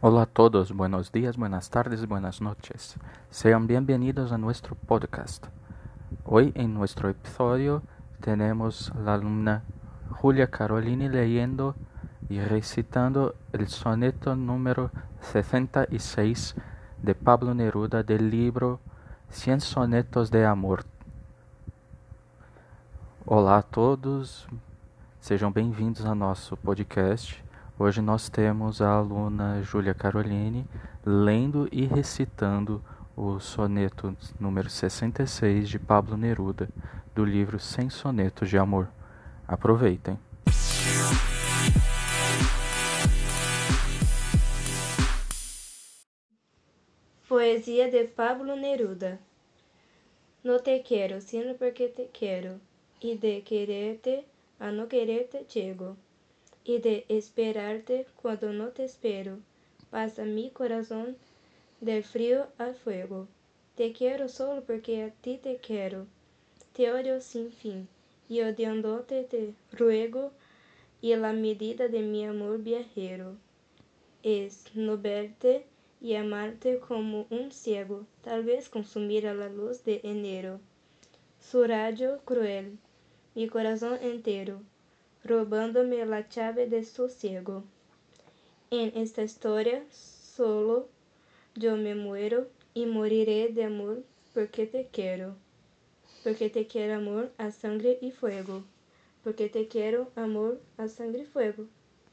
Hola a todos, buenos días, buenas tardes, buenas noches. Sean bienvenidos a nuestro podcast. Hoy en nuestro episodio tenemos la alumna Julia Carolini leyendo y recitando el soneto número 66 de Pablo Neruda del libro Cien Sonetos de Amor. Olá a todos, sejam bem-vindos ao nosso podcast. Hoje nós temos a aluna Júlia Caroline lendo e recitando o soneto número 66 de Pablo Neruda, do livro Cem Sonetos de Amor. Aproveitem! Poesia de Pablo Neruda No te quero, sino porque te quero, e de quererte a no quererte llego. y de esperarte cuando no te espero. Pasa mi corazón del frío al fuego. Te quiero solo porque a ti te quiero. Te odio sin fin, y odiándote te ruego, y la medida de mi amor viajero es no verte y amarte como un ciego, tal vez consumir a la luz de enero. Su rayo cruel, mi corazón entero, roubando-me a chave de sossego. Em esta história, solo eu me muero e moriré de amor porque te quero. Porque te quero amor a sangre e fuego. Porque te quero amor a sangre e fuego.